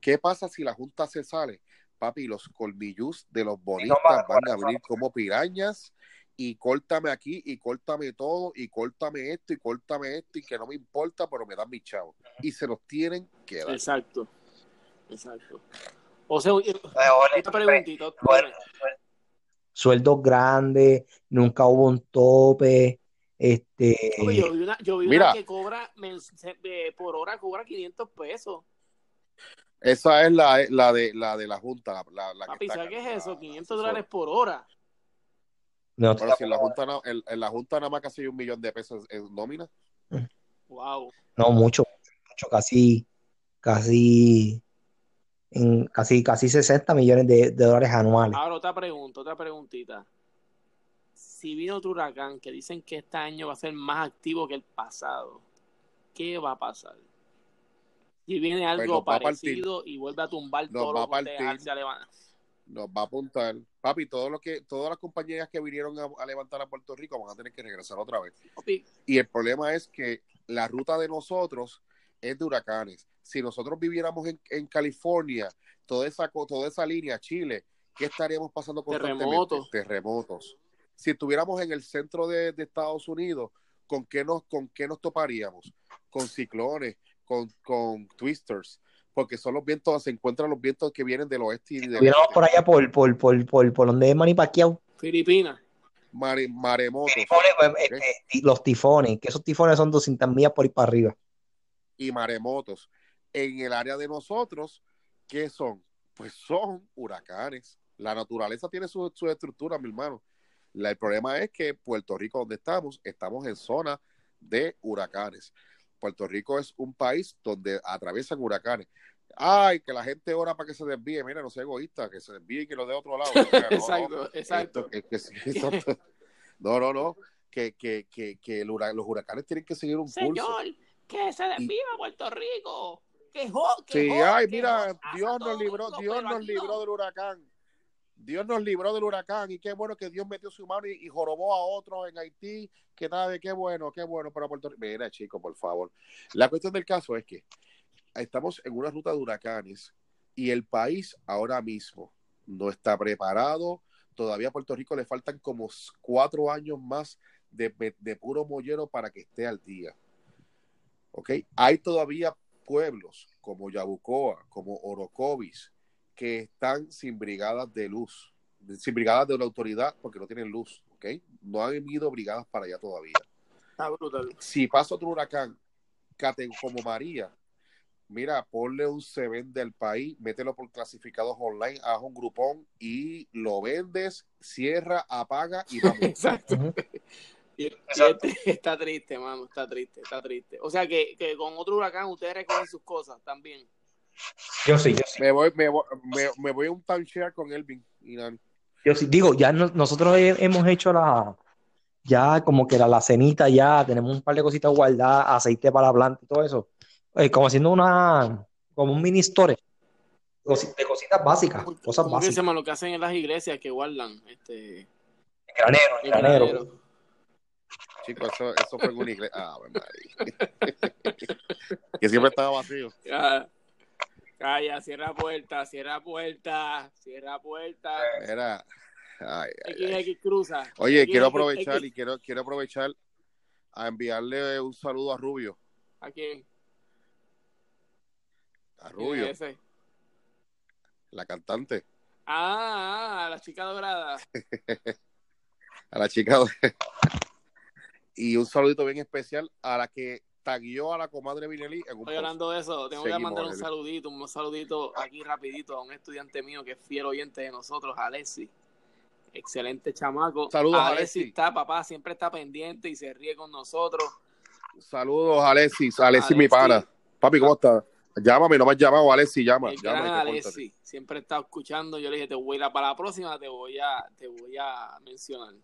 ¿Qué pasa si la junta se sale? Papi, los colmillus de los bonistas va, van a venir como pirañas y córtame aquí y córtame todo y córtame esto y córtame esto y que no me importa, pero me dan mi chavo. Y se los tienen que dar. Exacto. Exacto. O sea, otra preguntita. Bueno, sueldos grandes, nunca hubo un tope, este, yo vi una, yo vi Mira. una que cobra de- por hora cobra 500 pesos. Esa es la, la de la de la junta, la, la, Papi, está ¿sabes qué es eso? la 500 asesora. dólares por hora. no Pero si en la junta no- en, en la junta nada más casi un millón de pesos en nómina. Wow. No, mucho, mucho, casi, casi, en, casi, casi 60 millones de, de dólares anuales. Ahora otra pregunta, otra preguntita. Si vino otro huracán que dicen que este año va a ser más activo que el pasado, ¿qué va a pasar? Si viene algo Pues nos va a partir. parecido y vuelve a tumbar Nos todo va lo a que partir. levantan. Nos va a apuntar. Papi, todo lo que, todas las compañías que vinieron a, a levantar a Puerto Rico van a tener que regresar otra vez. Y el problema es que la ruta de nosotros es de huracanes. Si nosotros viviéramos en, en California, toda esa, toda esa línea, Chile, ¿qué estaríamos pasando constantemente? Terremotos. Terremotos. Si estuviéramos en el centro de, de Estados Unidos, ¿con qué, nos, ¿con qué nos toparíamos? Con ciclones, con, con twisters, porque son los vientos, se encuentran los vientos que vienen del oeste y del Estuviéramos por allá por, por, por, por, por donde es Manny Pacquiao. Filipinas. Mare- maremotos Tifones, pues, este, los tifones, que esos tifones son 200 millas por ir para arriba. y maremotos. En el área de nosotros, ¿qué son? Pues son huracanes. La naturaleza tiene su, su estructura, mi hermano. La- el problema es que Puerto Rico, donde estamos, estamos en zona de huracanes. Puerto Rico es un país donde atraviesan huracanes. Ay, que la gente ora para que se desvíe. Mira, no sea egoísta, que se desvíe y que lo de otro lado. O sea, no, no. exacto, exacto. Esto- que- que sí, exacto. No, no, no. Que, que, que, que el los huracanes tienen que seguir un pulso. Señor, que se desviva Puerto Rico. Que jo, que Sí, jo- ay, que mira, Dios nos libró, Dios nos libró del huracán. Dios nos libró del huracán y qué bueno que Dios metió su mano y, y jorobó a otros en Haití, que nada de qué bueno, qué bueno para Puerto Rico. Mira, chico, por favor. La cuestión del caso es que estamos en una ruta de huracanes y el país ahora mismo no está preparado. Todavía a Puerto Rico le faltan como cuatro años más de, de puro mollero para que esté al día. ¿Ok? Hay todavía pueblos como Yabucoa, como Orocovis, que están sin brigadas de luz, sin brigadas de la autoridad porque no tienen luz, ¿ok? No han ido brigadas para allá todavía. Está brutal. Si pasa otro huracán como María, mira, ponle un se vende al país, mételo por clasificados online, haz un grupón y lo vendes, cierra, apaga y vamos. Y Exacto. este- está triste, mano, está triste, está triste. O sea que, que con otro huracán ustedes recogen sus cosas también. Yo sí, yo sí. Me voy, me voy, me, me voy a un timeshare con Elvin y Nani. Yo sí. Digo, ya no- nosotros he- hemos hecho la, ya como que la, la cenita, ya tenemos un par de cositas guardadas, aceite para la planta y todo eso. Eh, como haciendo una, como un mini store de cositas básicas, cosas básicas. llama lo que hacen en las iglesias que guardan este Granero, el granero. granero. Chicos, eso, eso fue en una iglesia. Ah, Ave María. que siempre estaba vacío. Calla, cierra puerta, cierra puerta, cierra puerta. Era. Ay, ay, cruza. Oye, quiero aprovechar y quiero, quiero aprovechar a enviarle un saludo a Rubio. ¿A quién? A ¿Quién Rubio, es ese? la cantante. Ah, ah, la chica dorada. A la chica. de- y un saludito bien especial a la que taguió a la comadre Vinelli en un Estoy hablando de eso. Tengo que mandar un saludito, un saludito aquí rapidito a un estudiante mío que es fiel oyente de nosotros, Alessi. Excelente chamaco. Saludos, Alessi. Alessi. está, papá, siempre está pendiente y se ríe con nosotros. Saludos, Alexis. Alexis, mi pana. Papi, ¿cómo estás? Llámame, no me has llamado, Alexis, llama. El llama gran cuéntate. siempre está escuchando. Yo le dije, te voy a ir a- para la próxima, te voy a, te voy a mencionar.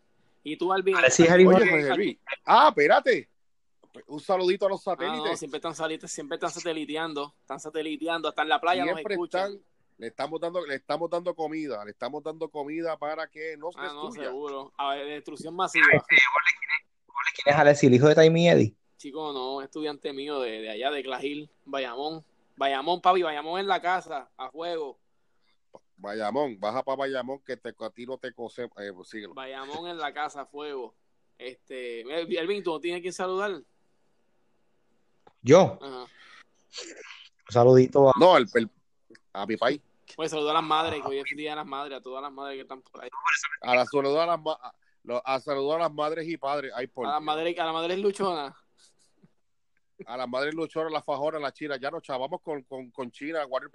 Y tú, Alvin. Alessi es el Oye. Ah, espérate. Un saludito a los Ah, satélites. no, siempre están saliendo, siempre están sateliteando, están sateliteando, hasta en la playa nos Siempre escuchan. están, le estamos dando, le estamos dando comida, le estamos dando comida para que no se Ah, no, seguro. A ver, destrucción masiva. ¿Quién es Alexi, el hijo de Timmy Eddie? Chico, no, estudiante mío de, de allá, de Clagil, Bayamón. Bayamón, papi, Bayamón en la casa, a juego. Bayamón, baja para Bayamón que te, a ti no te cose. Eh, pues. Bayamón en la casa, a fuego. Este, Elvin, ¿tú no tienes que saludar? Yo, Ajá. un saludito a... No, el, el- a mi país. Pues saludar a las madres, que hoy es día de las madres, a todas las madres que están por ahí. A la saludar a las, ma- a, saludar a las madres y padres. Ay, por A las madres, a las madres luchonas. a las madres luchonas, las fajoras, las chinas. Ya nos chavamos con, con, con China, Warner.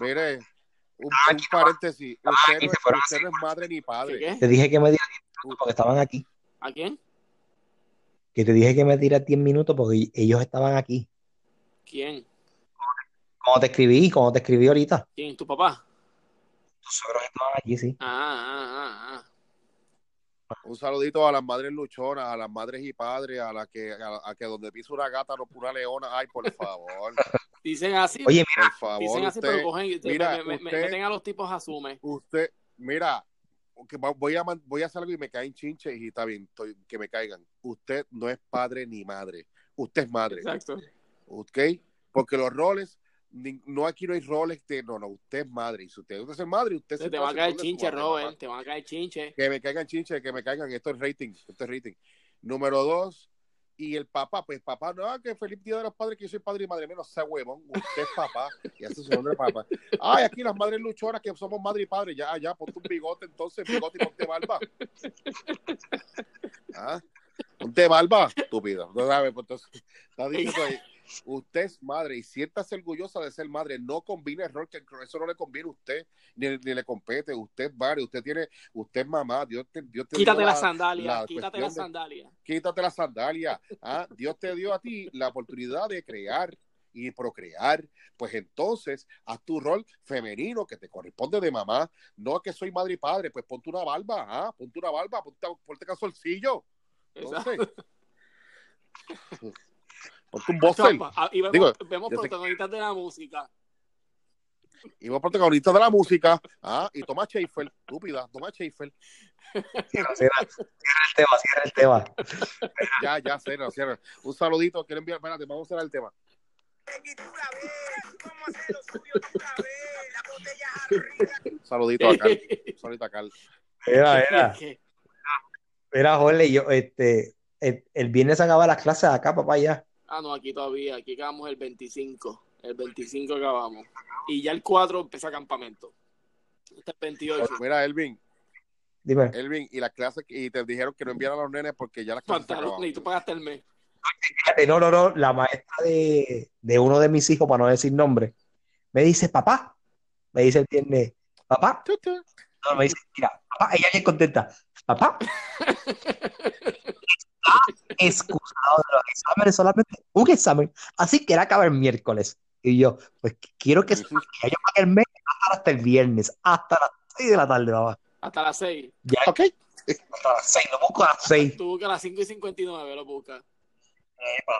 Mire, un, Ah, un paréntesis. Usted no, usted no es madre ni ¿Qué, padre. qué? Te dije que me diera 10 minutos porque estaban aquí. ¿A quién? Que te dije que me diera 10 minutos porque ellos estaban aquí. ¿Quién? Como te escribí, como te escribí ahorita. ¿Quién? ¿Tu papá? Tus suegros estaban aquí, sí. Ah, ah, ah, ah. Un saludito a las madres luchonas, a las madres y padres, a la que, a, a que donde pisa una gata no pura leona. Ay, por favor, Dicen así, Oye, por favor. dicen así, usted, pero cogen, mira, me, me- me- usted- meten a los tipos asume. usted, mira, que voy a, voy a hacer algo y me caen chinches y está bien, estoy- que me caigan. Usted no es padre ni madre. Usted es madre. Exacto. ¿ok? Porque los roles, no aquí no hay roles de, no, no, usted es madre. Y si usted, usted es madre, usted Se te va a caer chinche, Robert. Te va a caer chinche. Que me caigan chinches, que me caigan, esto es rating, esto es rating. Número dos, y el papá, pues papá, no, que feliz día de los padres, que yo soy padre y madre, menos sea huevón, usted es papá, y hace su nombre de papá. Ay, aquí las madres luchonas que somos madre y padre, ya, ya, ponte un bigote entonces, bigote y ponte barba. ¿Ah? Ponte barba, estúpido. No sabes, pues entonces, está diciendo ahí, usted es madre y siéntase orgullosa de ser madre, no combine rol, que eso no le conviene a usted, ni, ni le compete, usted es madre, usted tiene, usted es mamá, Dios te, Dios te Quítate dio la- sandalias, la quítate de- sandalias. quítate la sandalia. ¿ah? Dios te dio a ti la oportunidad de crear y procrear. Pues entonces, haz tu rol femenino que te corresponde de mamá. No que soy madre y padre, pues ponte una barba, ¿ah? ponte una barba, ponte, ponte. Exacto. Entonces, ponte un boxer. Ah, Y vemos, Digo, vemos yo sé- protagonistas de la música. Y vos protagonistas de la música. Ah, y Tomás Schaefer, estúpida, Tomás Schaefer. Cierra, cierra- cierra el tema, cierra el tema. Ya, ya, cierra, cierra. Un saludito, quiero enviar, espérate, vamos a cerrar el tema. Un saludito a Carl. Un saludito a Carl. Mira, ¿Qué? mira, Jorge, yo, este, el, el viernes se acaban las clases acá, papá, ya. Ah, no, aquí todavía, aquí acabamos el 25. El 25 acabamos. Y ya el 4 empieza campamento. Este es el 28. Mira, Elvin, Dime. Elvin, y las clases, y te dijeron que no enviaran a los nenes porque ya las clases Pantalón, y tú pagaste el mes. No, no, no, la maestra de, de uno de mis hijos, para no decir nombre, me dice, papá, me dice el viernes, papá, Tu, tu. no, me dice, mira, papá, ella bien contenta, papá, excusado de los exámenes, solamente un examen, así que era acabar el miércoles. Y yo, pues quiero que yo pagué el mes hasta el viernes, hasta las 6 de la tarde, papá. Hasta las 6. Ya, Ok. hasta las 6, lo busco a las 6. Tú buscas a las 5 y 59, lo buscas.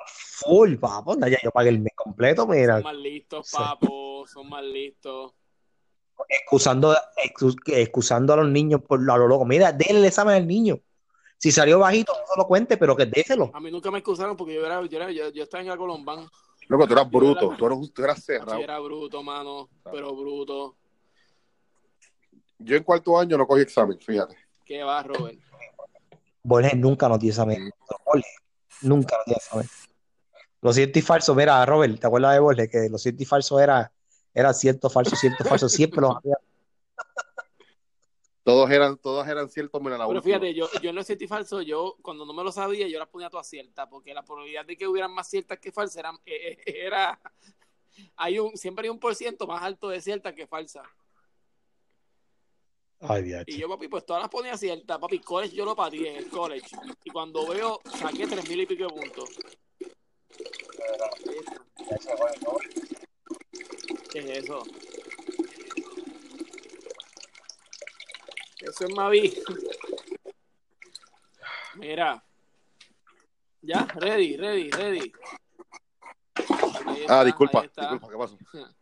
Full, papá, ya yo pagué el mes completo, mira. Son más listos, Sí. papo. Son más listos. excusando, excus- excusando a los niños por lo, a lo loco. Mira, denle el examen al niño. Si salió bajito, no se lo cuente, pero que déselo. A mí nunca me excusaron porque yo era, yo, era, yo, yo estaba en la Colombán. Loco, tú eras bruto, tú eras, tú eras Yo cerrado. era bruto, mano. Pero bruto. Yo en cuarto año no cogí examen, fíjate. ¿Qué va, Robert? Borges nunca nos dio examen. Borges nunca nos dio examen. Lo cierto y falso, mira, Robert, ¿te acuerdas de Borges? Que lo cierto y falso era, era cierto, falso, cierto, falso. Siempre lo había. Todos eran, todos eran ciertos menos la Pero última. fíjate, yo, yo en lo cierto y falso, yo cuando no me lo sabía, yo las ponía todas ciertas, porque la probabilidad de que hubieran más ciertas que falsas era, eh, eh, era hay un, siempre hay un por ciento más alto de ciertas que falsas. Ay, Dios. Y yo, papi, pues todas las ponía ciertas, papi, college yo lo pateé en el college. Y cuando veo, saqué tres mil y pico de puntos. ¿Qué es eso? Eso es Mavi. Mira. Ya, ready, ready, ready. Está, Ah, disculpa, disculpa, ¿qué pasó?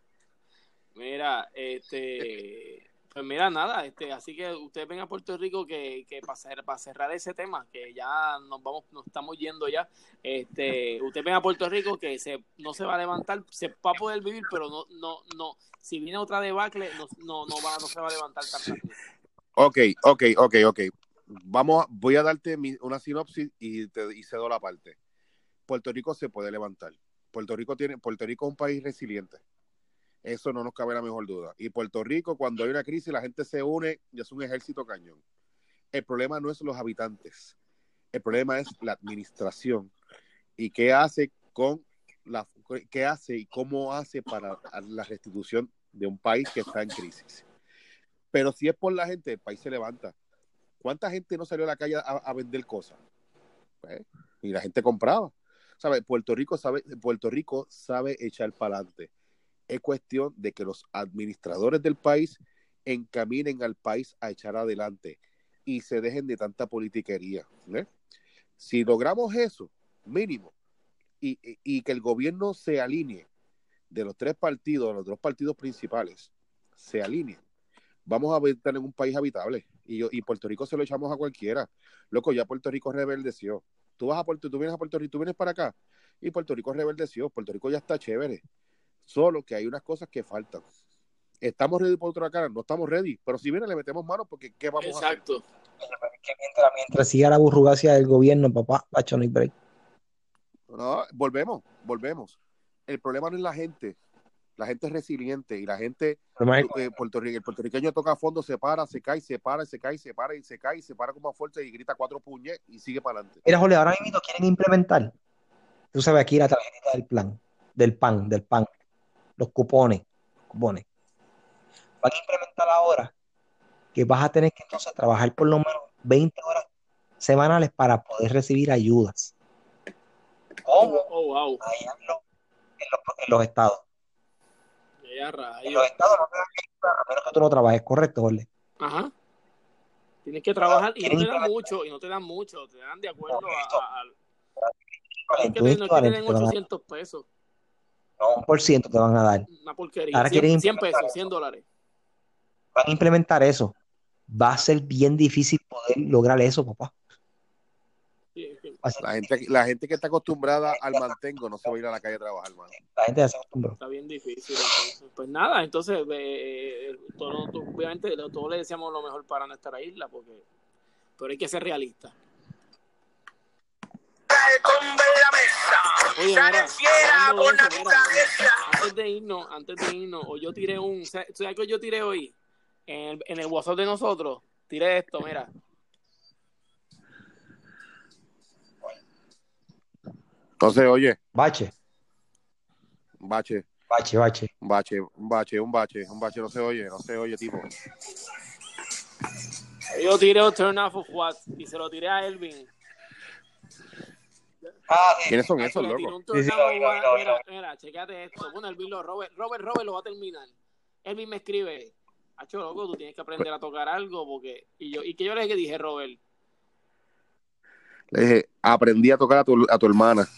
Mira, este, pues mira, nada, este, así que ustedes ven a Puerto Rico que, que para, cerrar, para cerrar ese tema, que ya nos vamos, nos estamos yendo ya, este, ustedes ven a Puerto Rico que se, no se va a levantar, se va a poder vivir, pero no, no, no, si viene otra debacle, no, no, no va, no se va a levantar tan rápido. Ok, ok, ok, ok. Vamos, voy a darte mi- una sinopsis y te y cedo la parte. Puerto Rico se puede levantar. Puerto Rico tiene, Puerto Rico es un país resiliente. Eso no nos cabe la mejor duda. Y Puerto Rico, cuando hay una crisis, la gente se une y es un ejército cañón. El problema no es los habitantes. El problema es la administración y qué hace con la, qué hace y cómo hace para la restitución de un país que está en crisis. Pero si es por la gente, el país se levanta. ¿Cuánta gente no salió a la calle a, vender cosas? Pues, y la gente compraba. ¿Sabe? Puerto Rico sabe, Puerto Rico sabe echar para adelante. Es cuestión de que los administradores del país encaminen al país a echar adelante y se dejen de tanta politiquería. Si logramos eso, mínimo, y, y- y que el gobierno se alinee de los tres partidos, de los dos partidos principales, se alineen, vamos a estar en un país habitable. Y, yo, y Puerto Rico se lo echamos a cualquiera. Loco, ya Puerto Rico reverdeció. Tú vas a Puerto, tú vienes a Puerto Rico, tú vienes para acá y Puerto Rico reverdeció. Puerto Rico ya está chévere. Solo que hay unas cosas que faltan. ¿Estamos ready por otra cara? No estamos ready. Pero si viene, le metemos mano porque ¿qué vamos a hacer? Exacto. Que mientras, mientras siga la burrugacia del gobierno, papá, pacho, no hay break. No, volvemos, volvemos. El problema no es la gente. La gente es resiliente y la gente, eh, puertorrique- el puertorriqueño toca a fondo, se para, se cae, se para, se cae, se para y se cae, y se para con más fuerza y grita cuatro puñes y sigue para adelante. Mira, Jorge, ahora mismo quieren implementar, tú sabes, aquí la tarjetita del plan, del pan, del pan, los cupones, cupones. Van a implementar ahora que vas a tener que entonces trabajar por lo menos 20 horas semanales para poder recibir ayudas. ¿Cómo? Oh, wow. En los, en los- en los estados. En los estados no te dan ayuda a menos que tú no trabajes, correcto, Jorge. Ajá. Tienes que trabajar y no te dan Quieren mucho, y no te dan mucho, te dan de acuerdo a, no a- 800 pesos. No, un por ciento te van a dar. Una porquería. Ahora 100, quieren 100 implementar pesos, 100 dólares. Van a implementar eso. Va a ser bien difícil poder lograr eso, papá. La gente, la gente que está acostumbrada al mantengo no se va a ir a la calle a trabajar, hermano. La gente se acostumbró. Está bien difícil. Entonces. Pues nada, entonces, eh, todo- todo- obviamente, todos le deseamos lo mejor para nuestra isla, porque pero hay que ser realista. Oye, mira, hablando de eso, mira, antes de irnos, antes de irnos, o yo tiré un, ¿sabes sabes qué yo tiré hoy? En el, en el WhatsApp de nosotros, tiré esto, mira. Entonces, oye, Bache, bache, bache, bache. un bache, un bache, un bache, un bache, no se oye, no se oye, tipo. Yo tiré un turn off of what y se lo tiré a Elvin. Ah, ¿Quiénes son esos, loco? Sí, sí, lo lo Mira, mira, checate esto. Bueno, Elvin lo, Robert, Robert, Robert lo va a terminar. Elvin me escribe, Hacho, loco, tú tienes que aprender a tocar algo porque... Y yo, y que yo le dije, Robert, Le dije, aprendí a tocar a tu, a tu hermana.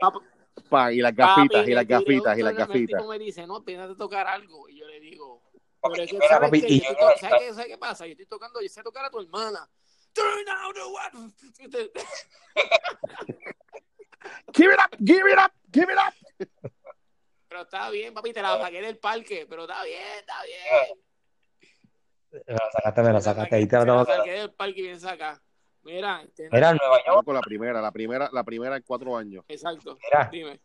"Papá, Pa, y las papi, gafitas, y las gafitas, y las turn off". El gafitas. me dice, no, tienes que tocar algo. Y yo le digo, Papi, pero es que, mira, ¿sabes papi, qué? y Yo yo- estoy to- ¿sabes, qué, ¿Sabes qué pasa? Yo estoy tocando, yo sé tocar a tu hermana. Turn out the? Give it up, give it up, give it up. Pero está bien, papi, te la saqué del parque, pero está bien, está bien. Me la sacaste, me la sacaste. Ahí te la tengo que saqué del parque y bien saca. Mira, este- Mira, Nueva York, Con la primera, la primera, la primera en cuatro años. exacto. mira, Dime.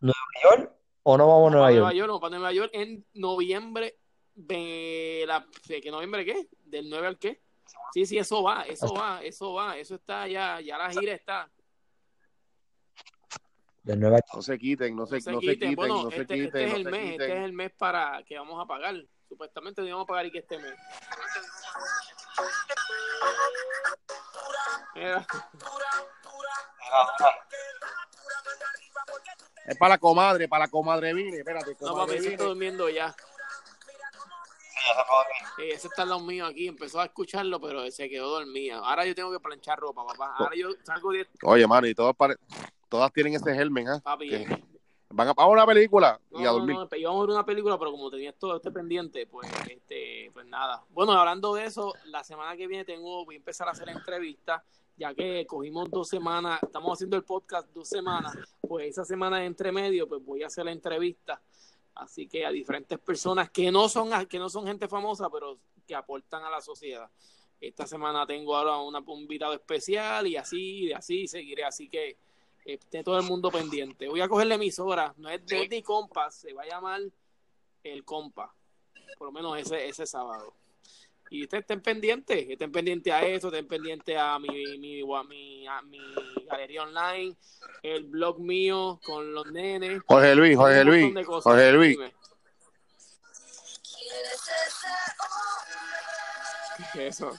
Nueva York o no vamos a Nueva York. Nueva York, no, para Nueva York en noviembre. De la, ¿de ¿Qué noviembre qué? ¿Del 9 al qué? Sí, sí, eso va, eso va, eso va, eso está ya, ya la gira está. De Nueva York. No se quiten, no se, No se no se quiten. quiten, Bueno, no se este, quiten, este es no el mes, este quiten. es el mes para que vamos a pagar. Supuestamente no íbamos a pagar y que este mes. Mira, Es para la comadre, para la comadre Vine, espérate, no, papi, comadre Vine. está durmiendo ya. Sí, ese está al lado mío aquí. Empezó a escucharlo, pero se quedó dormida. Ahora yo tengo que planchar ropa, papá. Ahora yo salgo de Oye, mano, y todas, pare- todas tienen ese germen, ¿ah? papi. Que Van a, a una película y a No, no, dormir. no, íbamos a ver una película, pero como tenía todo este pendiente, pues, este, pues nada. Bueno, hablando de eso, la semana que viene tengo, voy a empezar a hacer entrevistas, ya que cogimos dos semanas, estamos haciendo el podcast dos semanas, pues esa semana de entre medio, pues voy a hacer la entrevista. Así que a diferentes personas que no son, que no son gente famosa, pero que aportan a la sociedad. Esta semana tengo ahora una, un invitado especial y así, y así seguiré. Así que esté todo el mundo pendiente. Voy a coger la emisora, no es de ni Compas, se va a llamar El Compa, por lo menos ese, ese sábado. Y ustedes estén pendientes, estén pendientes a eso, estén pendientes a mi, mi, a mi, a mi galería online, el blog mío con los nenes. Jorge Luis, Jorge Luis, cosas. Jorge Luis. Dime. ¿Qué es eso?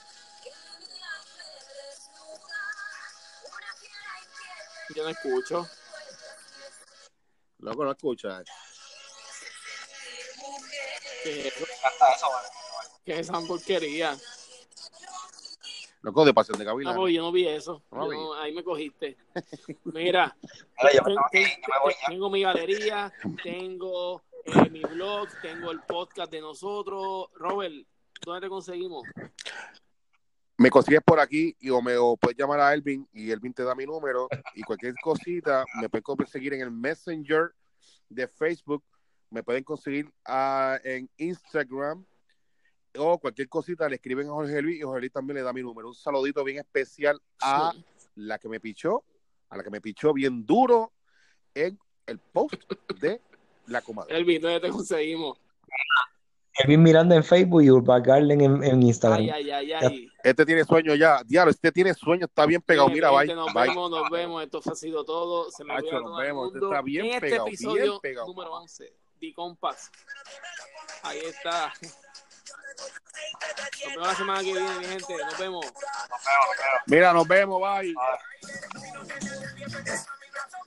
Yo no escucho. Loco, no escucha. ¿Qué es eso? ¿Qué es esa porquería? Loco, de pasión de No, Gavilán. porque yo no vi eso. No Yo vi. no- ahí me cogiste. Mira, tengo mi galería, tengo eh, mi blog, tengo el podcast de nosotros. Robert, ¿dónde te conseguimos? Me consigues por aquí y o me o puedes llamar a Elvin y Elvin te da mi número y cualquier cosita me pueden conseguir en el Messenger de Facebook, me pueden conseguir ah, en Instagram o cualquier cosita le escriben a Jorge Luis y Jorge Luis también le da mi número. Un saludito bien especial a la que me pichó, a la que me pichó bien duro en el post de la comadre. Elvin, ¿dónde te conseguimos? Elvin Miranda en Facebook y Urban Garden en, en Instagram. Ay, ay, ay, ay. Este tiene sueño ya, diablo, este tiene sueño, está bien pegado. Mira, bye, nos bye. vemos, nos vemos. Esto ha sido todo. Se me cuida nos vemos. Mundo. está bien en este pegado, episodio bien pegado. número 11, The Compass. Ahí está. Nos vemos la semana que viene, mi gente. Nos vemos. Mira, nos vemos, bye.